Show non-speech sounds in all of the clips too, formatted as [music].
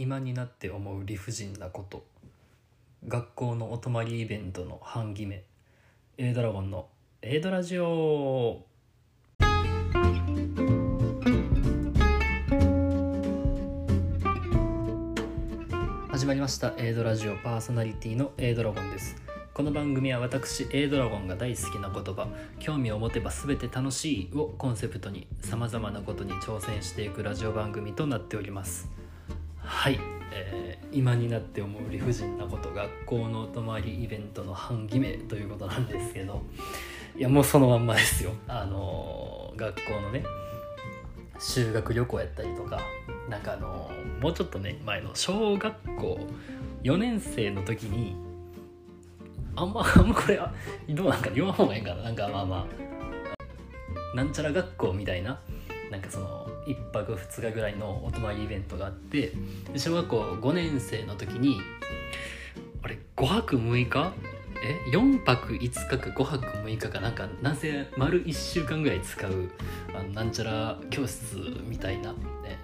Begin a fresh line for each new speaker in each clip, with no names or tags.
今になって思う理不尽なこと。学校のお泊まりイベントの半決め。A ドラゴンの A ドラジオ。始まりました。A ドラジオ。パーソナリティの A ドラゴンです。この番組は私 A ドラゴンが大好きな言葉。興味を持てば全て楽しいをコンセプトにさまざまなことに挑戦していくラジオ番組となっております。はい、えー今になって思う理不尽なこと学校のお泊まりイベントの半決めということなんですけどいやもうそのまんまですよ。あのー学校のね修学旅行やったりとかなんかあのーもうちょっとね前の小学校4年生の時にあんまあんまこれはどうなんか言わん方がいいんかな。なんかまあまあなんちゃら学校みたいななんかその1泊2日ぐらいのお泊まりイベントがあって小学校5年生の時にあれ5泊6日？え？4泊5日か5泊6日かなんかなんせ丸1週間ぐらい使うあのなんちゃら教室みたいな、え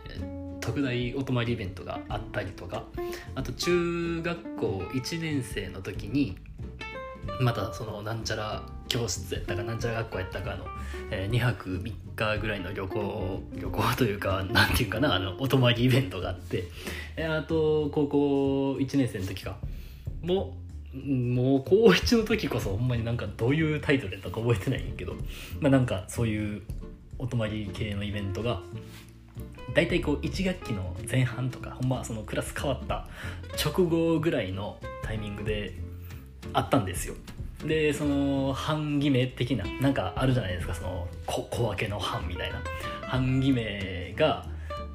特大お泊まりイベントがあったりとか。あと中学校1年生の時にまたそのなんちゃら教室やったかなんちゃら学校やったかの、え2泊3日ぐらいの旅行旅行というか [laughs] なんていうかなあのお泊まりイベントがあって、えあと高校1年生の時か。ももう高1の時こそほんまになんかどういうタイトルやったか覚えてないんやけどまあなんかそういうお泊まり系のイベントが大体こう1学期の前半とかほんまそのクラス変わった直後ぐらいのタイミングであったんですよ。でその半決め的ななんかあるじゃないですかその小小分けの半みたいな。半決めが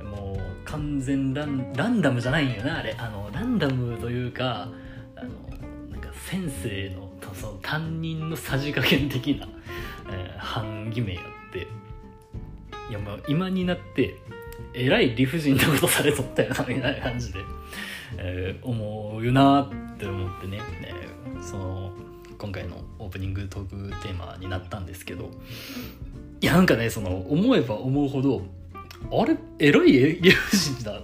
もう完全ランランダムじゃないんよなあれ。あのランダムというかあのなんか先生のその担任のさじ加減的な、えー半決めやって。いやもう今になってえらい理不尽なことされとったよなみたいな感じで、えー思うよなって思ってね、えーその今回のオープニングトークテーマになったんですけど。いやなんかねその思えば思うほどあれ？えらい？理不尽な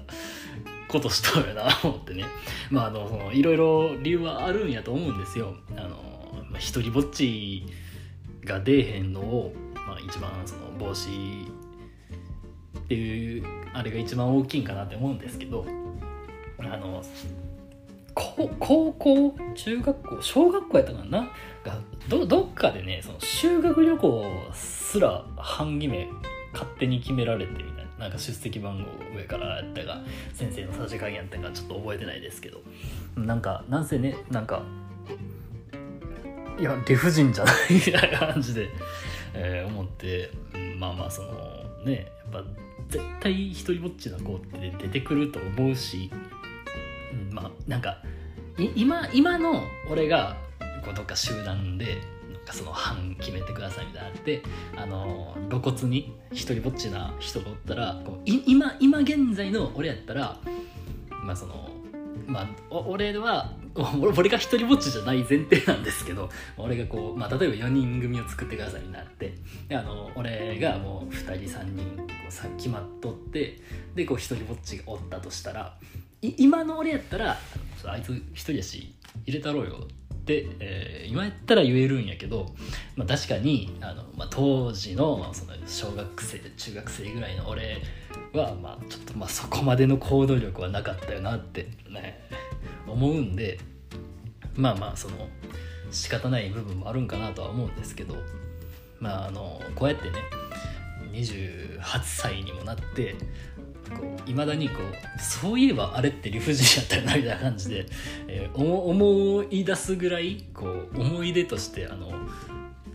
ことしたよなと思ってね。まああのそのいろいろ理由はあるんやと思うんですよ。あの、まあ、一人ぼっちが出えへんのを、まあ、一番その防止っていうあれが一番大きいんかなって思うんですけど。あの高校中学校小学校やったかな？がどどっかでねその修学旅行すら半決め勝手に決められてみたいななんか出席番号上からやったか先生のさじ加減やったかちょっと覚えてないですけど。なんかなんせねなんかいや理不尽じゃない [laughs] みたいな感じで、えー思って、まあまあそのねやっぱ絶対一人ぼっちな子って出てくると思うし、うん、まあなんか今今の俺がこうどっか集団でなんかその班決めてくださいみたいなのあってあの露骨に一人ぼっちな人がおったらこうい今今現在の俺やったらまあそのまあお俺は俺が一人ぼっちじゃない前提なんですけど俺がこう、まあ、例えば4人組を作ってくださいになってであの俺がもう2人3人こうさ決まっとってでこう一人ぼっちがおったとしたら今の俺やったら「あいつ一人やし入れたろうよ」って、えー今やったら言えるんやけど、まあ、確かにあの、まあ、当時のその小学生中学生ぐらいの俺は、まあ、ちょっとまあそこまでの行動力はなかったよなってね思うんでまあまあその仕方ない部分もあるんかなとは思うんですけどまああのこうやってね28歳にもなっていまだにこうそういえばあれって理不尽やったよなみたいな感じで、[laughs] えー思い出すぐらいこう思い出としてあの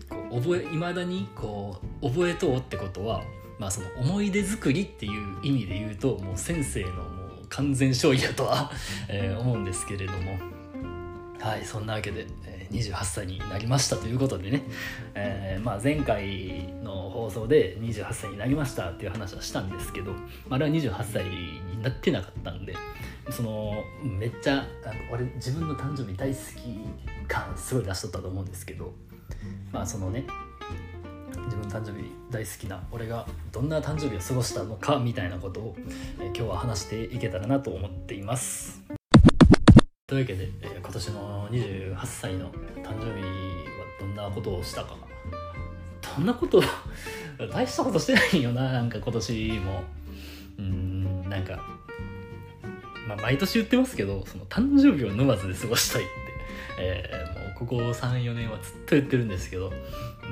こう覚え未だにこう覚えとうってことは、まあ、その思い出作りっていう意味で言うともう先生のもう完全勝利だとは、[laughs] えー思うんですけれども。はいそんなわけで、28歳になりましたということでね、えーまあ、前回の放送で28歳になりましたっていう話はしたんですけど、あ、れは28歳になってなかったんでそのめっちゃあの俺自分の誕生日大好き感すごい出しとったと思うんですけどまあそのね自分の誕生日大好きな俺がどんな誕生日を過ごしたのかみたいなことを、え、今日は話していけたらなと思っています。というわけで、えー、今年の28歳の誕生日はどんなことをしたか。どんなこと [laughs] 大したことしてないよな。なんか今年も。うんなんかまあ毎年言ってますけどその誕生日を沼津で過ごしたいって、えー、もうここ34年はずっと言ってるんですけど。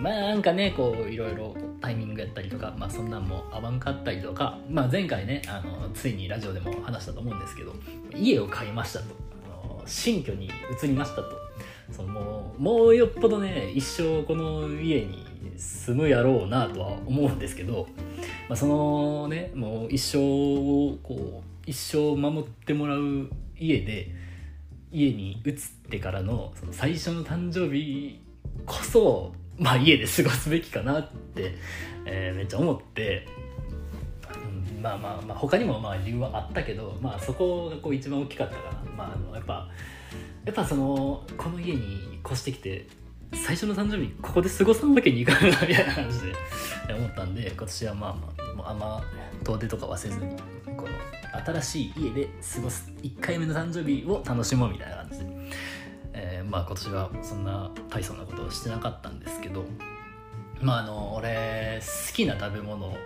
まあなんかねこういろいろタイミングやったりとかまあそんなんも合わんかったりとか。まあ前回ねあのついにラジオでも話したと思うんですけど家を買いましたと。新居に移りましたと。そのもうもうよっぽどね一生この家に住むやろうなとは思うんですけど、まあ、そのねもう一生をこう一生守ってもらう家で家に移ってからのその最初の誕生日こそまあ家で過ごすべきかなって、えー、めっちゃ思って、まあまあまあ他にもまあ理由はあったけどまあそこがこう一番大きかったかなまああのやっぱやっぱそのこの家に越してきて最初の誕生日ここで過ごさんわけにいかないなみたいな感じで思ったんで今年はまあまあもうあんま遠出とかはせずにこの新しい家で過ごす1回目の誕生日を楽しもうみたいな感じで、えー、まあ今年はそんな大層なことをしてなかったんですけどまああの俺好きな食べ物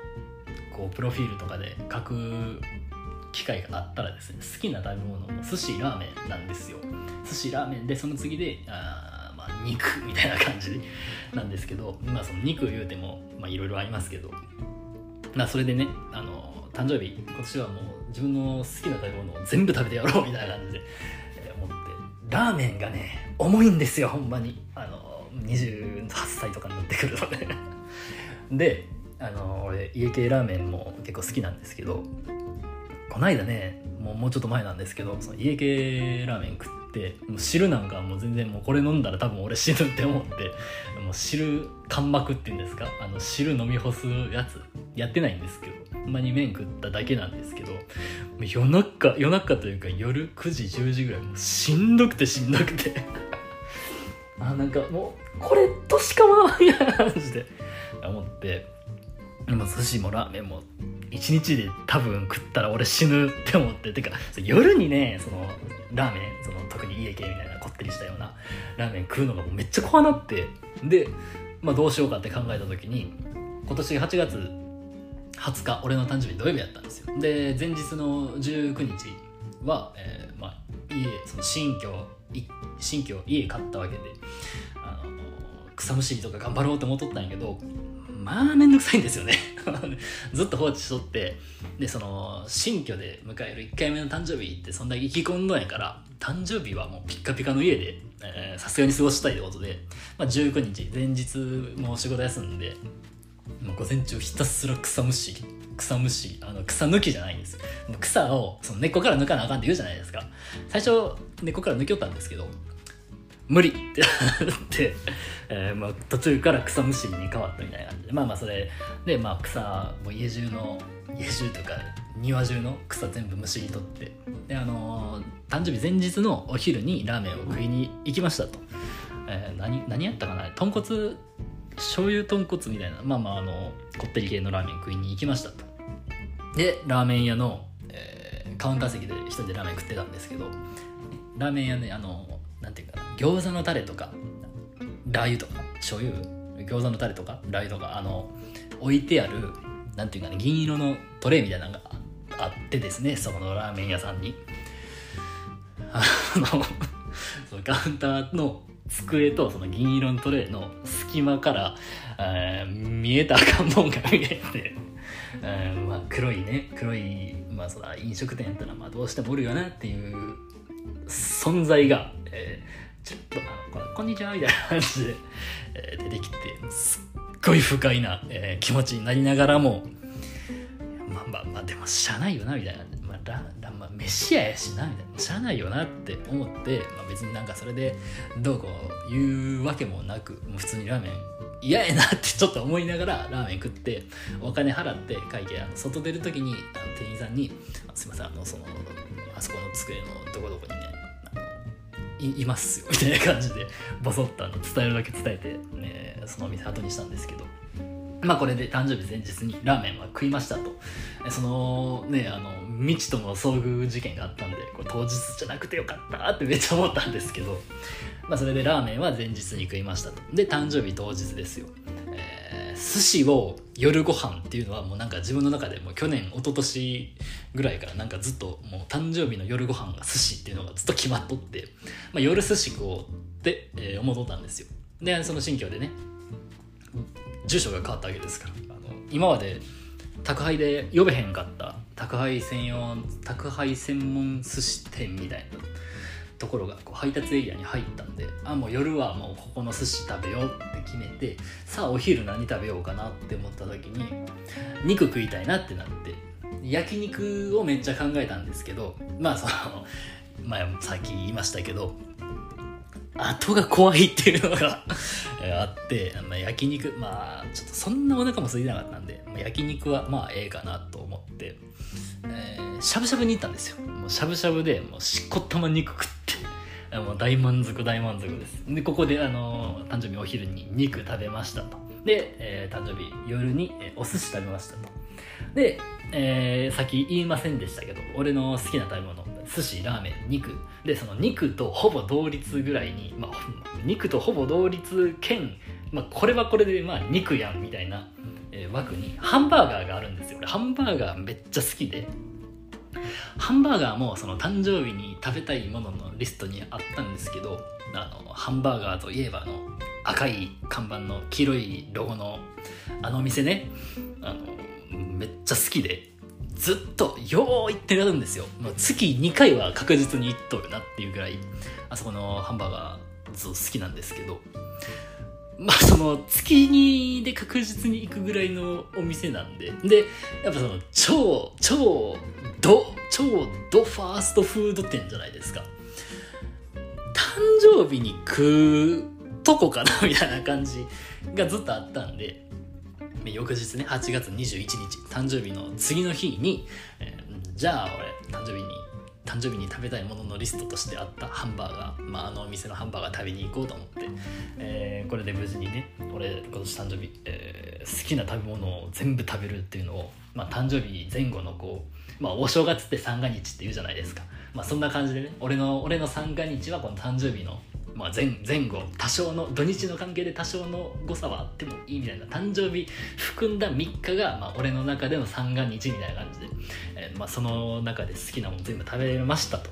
こうプロフィールとかで書く機会があったらですね好きな食べ物も寿司ラーメンなんですよ。寿司ラーメンでその次であ、まあ、肉みたいな感じなんですけどまあその肉言うてもいろいろありますけどまあそれでねあの誕生日今年はもう自分の好きな食べ物を全部食べてやろうみたいな感じで、思ってラーメンがね重いんですよほんまに。あの28歳とかになってくるのでであの俺家系ラーメンも結構好きなんですけどこないだねもうもうちょっと前なんですけどその家系ラーメン食ってもう汁なんかもう全然もうこれ飲んだら多分俺死ぬって思ってもう汁間膜っていうんですかあの汁飲み干すやつやってないんですけどほんまに麺食っただけなんですけど夜中夜中というか夜9時10時ぐらいもうしんどくてしんどくて。[laughs] あなんかもうこれとしかまみたいな感じで思っても寿司もラーメンも一日で多分食ったら俺死ぬって思っててか夜にねそのラーメンその特に家系みたいなこってりしたようなラーメン食うのがめっちゃ怖なってで、まあ、どうしようかって考えた時に今年8月20日俺の誕生日土曜日やったんですよ。で前日の19日は、えー、まあ、家その新居新居家買ったわけであの草むしりとか頑張ろうと思っとったんやけどまあめんどくさいんですよね。[laughs] ずっと放置しとってでその新居で迎える1回目の誕生日ってそんだけ意気込んどんやから誕生日はもうピッカピカの家でさすがに過ごしたいってことで、まあ、19日前日もう仕事休んでもう午前中ひたすら草むし草むしあの草抜きじゃないんです。草をその根っこから抜かなあかんって言うじゃないですか。最初根っこから抜きよったんですけど無理ってなって、えーまあ、途中から草むしりに変わったみたいな感じで。まあまあそれで、まあ、草もう家中の家中とか庭中の草全部むしり取って。であのー、誕生日前日のお昼にラーメンを食いに行きましたと、えー、何何やったかな？豚骨醤油豚骨みたいな。まあまああのこってり系のラーメン食いに行きましたと。でラーメン屋の、えー、カウンター席で一人でラーメン食ってたんですけど。ラーメン屋ねあのなんていうかな餃子のタレとかラー油とか醤油？餃子のタレとか？ラー油とか？あの置いてあるなんていうかね銀色のトレイみたいなのがあってですねそこのラーメン屋さんに。あの [laughs] そのカウンターの机とその銀色のトレイの隙間から、えー、見えた赤んもんが見えて、えーまあ、黒いね黒い、まあ、そ飲食店やったらまあどうしてもおるよなっていう存在が、えー、ちょっとあのこんにちはみたいな感じで、えー、出てきてすっごい不快な、えー、気持ちになりながらもまあまあまあでもしゃあないよなみたいな。ララまあ、飯屋やしなみたいな。しゃあないよなって思って、まあ、別になんかそれでどうこう言うわけもなくもう普通にラーメン嫌やなってちょっと思いながらラーメン食ってお金払って会計あの外出る時にあの店員さんに「すいませんあのそのあそこの机のどこどこにねいいますよ」[laughs] みたいな感じでボソッとあの伝えるだけ伝えて、ね、そのお店後にしたんですけどまあこれで誕生日前日にラーメンは食いましたと。そのね、あの、未知との遭遇事件があったんで、これ当日じゃなくてよかったってめっちゃ思ったんですけど、まあそれでラーメンは前日に食いましたと。で、誕生日当日ですよ。えー、寿司を夜ご飯っていうのはもうなんか自分の中でも去年、一昨年ぐらいからなんかずっともう誕生日の夜ご飯が寿司っていうのがずっと決まっとって、まあ夜寿司食おうって、え、思っとったんですよ。で、その新居でね、住所が変わったわけですからあの今まで宅配で呼べへんかった宅配専用宅配専門寿司店みたいなところがこう配達エリアに入ったんであもう夜はもうここの寿司食べようって決めてさあお昼何食べようかなって思った時に肉食いたいなってなって焼肉をめっちゃ考えたんですけどまあその前さっき言いましたけど後が怖いっていうのがあって、まあ、焼肉まあちょっとそんなお腹も空いてなかったんで、まあ、焼肉はまあええかなと思って、えー、しゃぶしゃぶに行ったんですよ。しゃぶしゃぶでもうしっこたま肉食って [laughs] もう大満足大満足です。でここであの誕生日お昼に肉食べましたと。で、えー、誕生日夜に、え、お寿司食べましたと。で、えー、さっき言いませんでしたけど俺の好きな食べ物。寿司ラーメン肉。でその肉とほぼ同率ぐらいに、まあ、肉とほぼ同率兼、まあ、これはこれでまあ肉やんみたいな、えー、枠にハンバーガーがあるんですよ。俺ハンバーガーめっちゃ好きで。ハンバーガーもその誕生日に食べたいもののリストにあったんですけどあのハンバーガーといえばの赤い看板の黄色いロゴのあのお店ね。あのめっちゃ好きで。ずっとよう行ってるんですよ。もう月2回は確実に行っとるなっていうぐらい、あそこのハンバーガー好きなんですけど、まあその月2で確実に行くぐらいのお店なんで、で、やっぱその超、超、ド、超ドファーストフード店じゃないですか。誕生日に食うとこかなみたいな感じがずっとあったんで、翌日ね8月21日誕生日の次の日に、えー、じゃあ俺誕生日に誕生日に食べたいもののリストとしてあったハンバーガー、まあ、あのお店のハンバーガー食べに行こうと思って、えー、これで無事にね俺今年誕生日、えー、好きな食べ物を全部食べるっていうのを、まあ、誕生日前後のこう、まあ、お正月って三が日って言うじゃないですか、まあ、そんな感じでね俺の俺の三が日はこの誕生日のまあ前、前後多少の土日の関係で多少の誤差はあってもいいみたいな誕生日含んだ3日が、まあ、俺の中での三が日みたいな感じで、えー、まあ、その中で好きなもの全部食べましたと。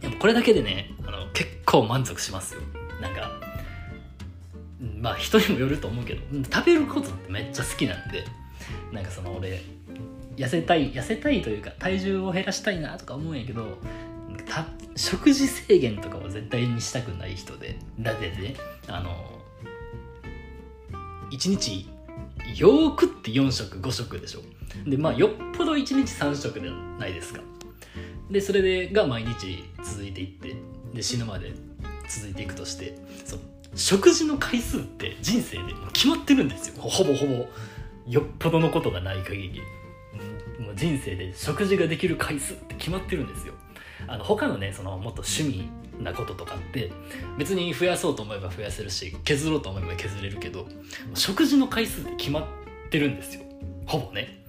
やっぱこれだけでねあの結構満足しますよ。なんかまあ人にもよると思うけど食べることってめっちゃ好きなんでなんかその俺痩せたい痩せたいというか体重を減らしたいなとか思うんやけど食事制限とかは絶対にしたくない人でだってねあの1日よくって4食5食でしょ。でまあよっぽど1日3食ではないですか。でそれでが毎日続いていってで死ぬまで続いていくとしてそう食事の回数って人生で決まってるんですよ。ほぼほぼよっぽどのことがない限り。もう人生で食事ができる回数って決まってるんですよ。あの他のねそのもっと趣味なこととかって別に増やそうと思えば増やせるし削ろうと思えば削れるけど食事の回数って決まってるんですよ。ほぼね。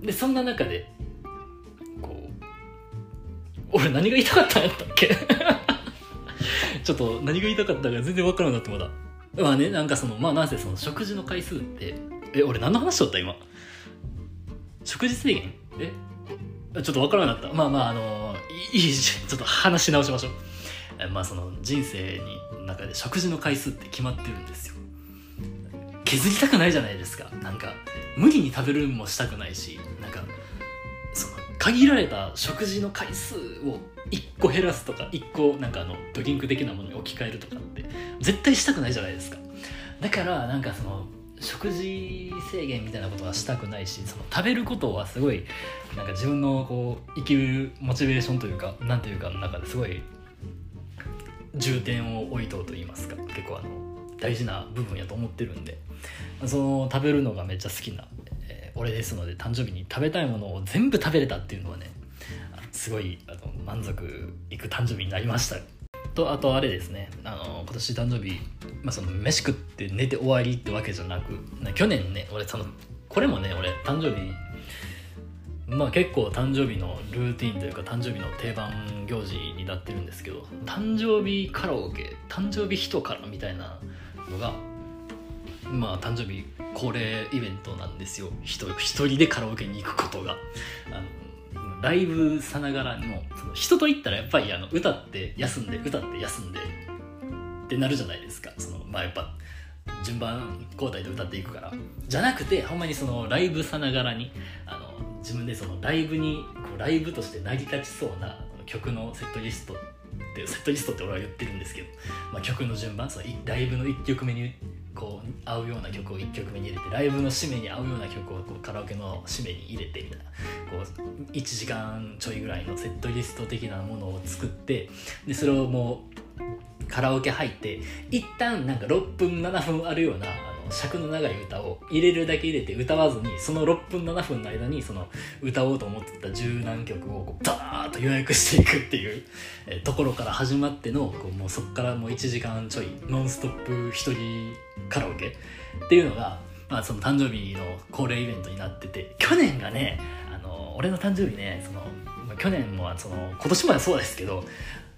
でそんな中でこう俺何が言いたかったんやったっけ？[laughs] ちょっと何が言いたかったか全然分からなくなってまだ。まあねなんかそのまあなぜその食事の回数ってえ俺何の話しとった今？食事制限？え？ちょっと分からなかった。まあまああのいいちょっと話し直しましょう。まあその人生に中で食事の回数って決まってるんですよ。削りたくないじゃないですか。なんか無理に食べるもしたくないしなんかその限られた食事の回数を1個減らすとか1個なんかあのドリンク的なものに置き換えるとかって絶対したくないじゃないですか。だからなんかその食事制限みたいなことはしたくないしその食べることはすごいなんか自分のこう生きるモチベーションというかなんていうかの中ですごい重点を置いとうと言いますか。結構あの大事な部分やと思ってるんで。その食べるのがめっちゃ好きな、えー、俺ですので誕生日に食べたいものを全部食べれたっていうのはねすごいあの満足いく誕生日になりました。とあとあれですね。あの今年誕生日、まあ、その飯食って寝て終わりってわけじゃなく去年ね俺そのこれもね俺誕生日まあ結構誕生日のルーティンというか誕生日の定番行事になってるんですけど誕生日カラオケ誕生日人からみたいなのがまあ誕生日恒例イベントなんですよ。一人でカラオケに行くことが。あのライブさながらのその人と行ったらやっぱりあの歌って休んで歌って休んでってなるじゃないですか。そのまあやっぱ順番交代で歌っていくから。じゃなくてほんまにそのライブさながらにあの自分でそのライブにこうライブとして成り立ちそうな曲のセットリストってセットリストって俺は言ってるんですけど、まあ、曲の順番そのライブの1曲目にこう合うような曲を1曲目に入れてライブの締めに合うような曲をこうカラオケの締めに入れてみたいな。こう1時間ちょいぐらいのセットリスト的なものを作ってでそれをもうカラオケ入って一旦なんか6分7分あるような尺の長い歌を入れるだけ入れて歌わずにその6分7分の間にその歌おうと思ってた十何曲をこうダーッと予約していくっていう、ところから始まってのこうもうそこからもう1時間ちょいノンストップ一人カラオケっていうのが、まあ、その誕生日の恒例イベントになってて去年がねあの俺の誕生日ねその去年もその今年もそうですけど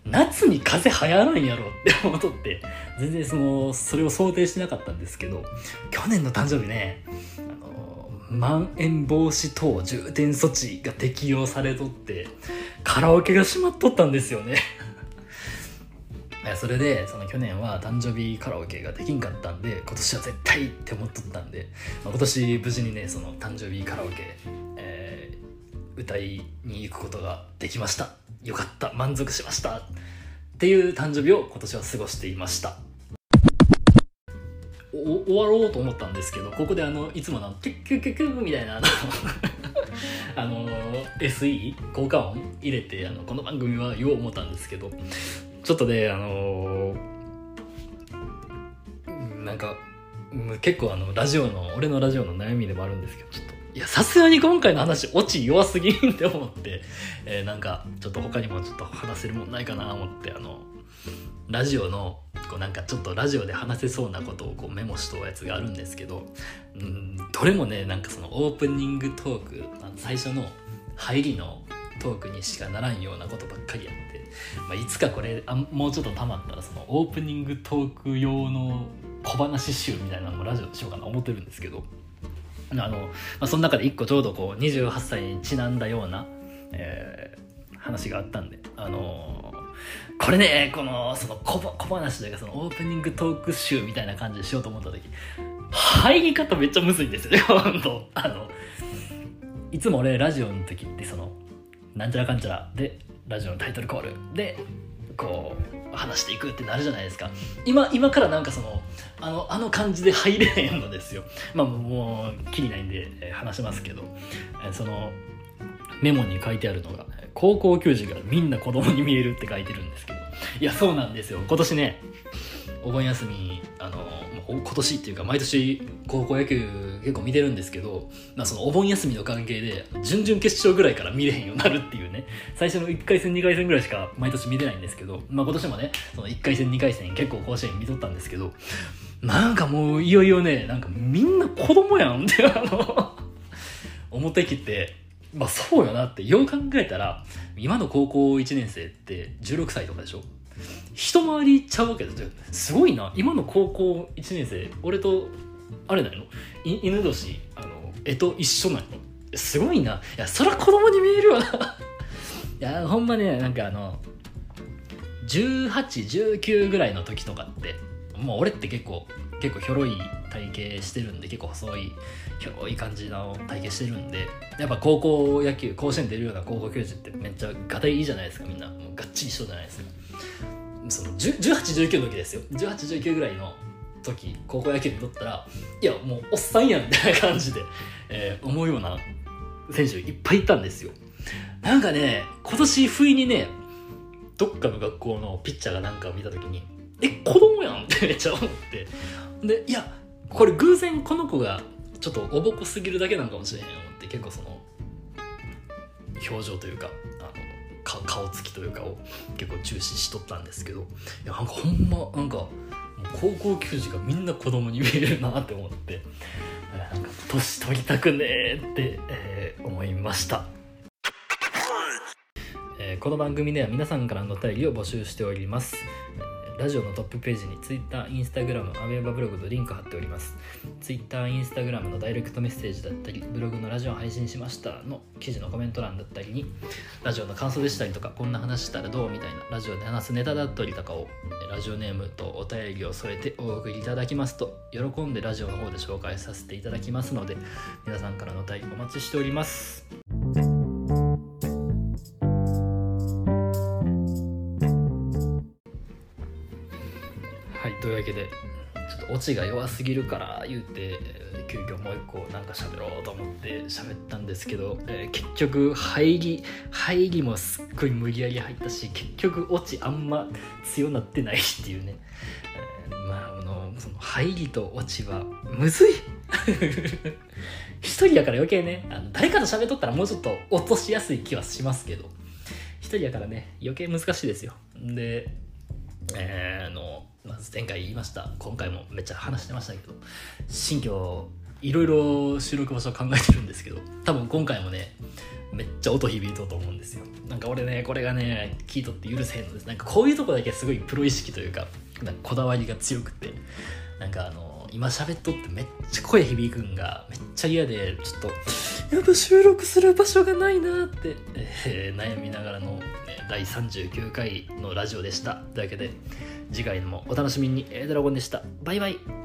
夏に風邪流行らんやろ。って思っとって。全然そのそれを想定してなかったんですけど。去年の誕生日ねあのまん延防止等重点措置が適用されとってカラオケが閉まっとったんですよね。[laughs] それでその去年は誕生日カラオケができんかったんで今年は絶対って思っとったんで、まあ、今年無事にねその誕生日カラオケ、え、歌いに行くことができました。よかった。満足しました。っていう誕生日を今年は過ごしていました。終わろうと思ったんですけどここであのいつもの「キュッキュッキュッキュッ」みたいなあの [laughs] あの SE 効果音入れてあのこの番組は言おう思ったんですけどちょっとねあのなんか結構あのラジオの俺のラジオの悩みでもあるんですけどちょっと。いやさすがに今回の話オチ弱すぎんって思って、えー、なんかちょっと他にもちょっと話せるもんないかな思ってあのラジオのこうなんかちょっとラジオで話せそうなことをこうメモしとるやつがあるんですけど、うん、どれもねなんかそのオープニングトーク最初の入りのトークにしかならんようなことばっかりやって、まあ、いつかこれあもうちょっとたまったらそのオープニングトーク用の小話集みたいなのもラジオでしようかな思ってるんですけどあの、まあ、その中で一個ちょうどこう28歳にちなんだような、えー、話があったんで、あのー、これね、この、その小小話というか、そのオープニングトーク集みたいな感じでしようと思った時、入り方めっちゃむずいんですよね、[laughs] 本当あの、いつも俺ラジオの時ってその、なんちゃらかんちゃらで、ラジオのタイトルコールで、こう話していくってなるじゃないですか。今今からなんかそのあのあの感じで入れへんのですよ。[laughs] まあもうきりないんで話しますけど。そのメモに書いてあるのが高校球児がみんな子供に見えるって書いてるんですけど。いやそうなんですよ。今年ねお盆休みあの今年っていうか毎年高校野球結構見てるんですけど、まあ、そのお盆休みの関係で準々決勝ぐらいから見れへんようになるっていうね。[laughs] 最初の1回戦2回戦ぐらいしか毎年見れないんですけど、まあ、今年もねその1回戦2回戦結構甲子園見とったんですけどなんかもういよいよねなんかみんな子供やんって [laughs] あの思ってきてまあそうよなってよう考えたら今の高校1年生って16歳とかでしょ？一回りちゃうわけですよ。すごいな。今の高校1年生俺とあれなの犬年あの絵と一緒なのすごいな。いやそら子供に見えるわ [laughs] いやほんまねなんかあの1819ぐらいの時とかってもう俺って結構結構ひょろい体型してるんで結構細いひょろい感じの体型してるんでやっぱ高校野球甲子園出るような高校球児ってめっちゃガタイいいじゃないですかみんな。もうがっちり一緒じゃないですか。その1819の時ですよ。1819ぐらいの時高校野球にとったらいやもうおっさんやんみたいな感じで、えー、思うような選手いっぱいいたんですよ。なんかね今年不意にねどっかの学校のピッチャーがなんか見た時にえ子供やんって [laughs] めっちゃ思ってでいやこれ偶然この子がちょっとおぼこすぎるだけなのかもしれへん思って結構その表情というかあの顔つきというかを結構注視しとったんですけどいやなんかほんまなんか高校球児がみんな子供に見えるなって思ってなんか年取りたくねえって、えー、思いました。えー、この番組では皆さんからのお便りを募集しております。ラジオのトップページに Twitter、Instagram、アメーバブログとリンク貼っております。Twitter、Instagram のダイレクトメッセージだったり、ブログのラジオ配信しましたの記事のコメント欄だったりに、ラジオの感想でしたりとか、こんな話したらどうみたいなラジオで話すネタだったりとかを、ラジオネームとお便りを添えてお送りいただきますと、喜んでラジオの方で紹介させていただきますので、皆さんからのお便りお待ちしております。オチが弱すぎるから言うて急遽もう一個なんか喋ろうと思って喋ったんですけど、えー、結局入り入りもすっごい無理やり入ったし結局オチあんま強なってないっていうね、えー、まああのその入りとオチはむずい。[laughs] 一人やから余計ねあの誰かと喋っとったらもうちょっと落としやすい気はしますけど。一人やからね余計難しいですよ。でえー、のまず前回言いました。今回もめっちゃ話してましたけど新居いろいろ収録場所考えてるんですけど多分今回もねめっちゃ音響いとうと思うんですよ。なんか俺ねこれがね聞いとって許せへんのです。なんかこういうとこだけすごいプロ意識というかなんかこだわりが強くてなんかあの今喋っとってめっちゃ声響くんがめっちゃ嫌でちょっとやっぱ収録する場所がないなって、えー、悩みながらの、第39回のラジオでした。というわけで次回もお楽しみに、ドラゴンでした。バイバイ。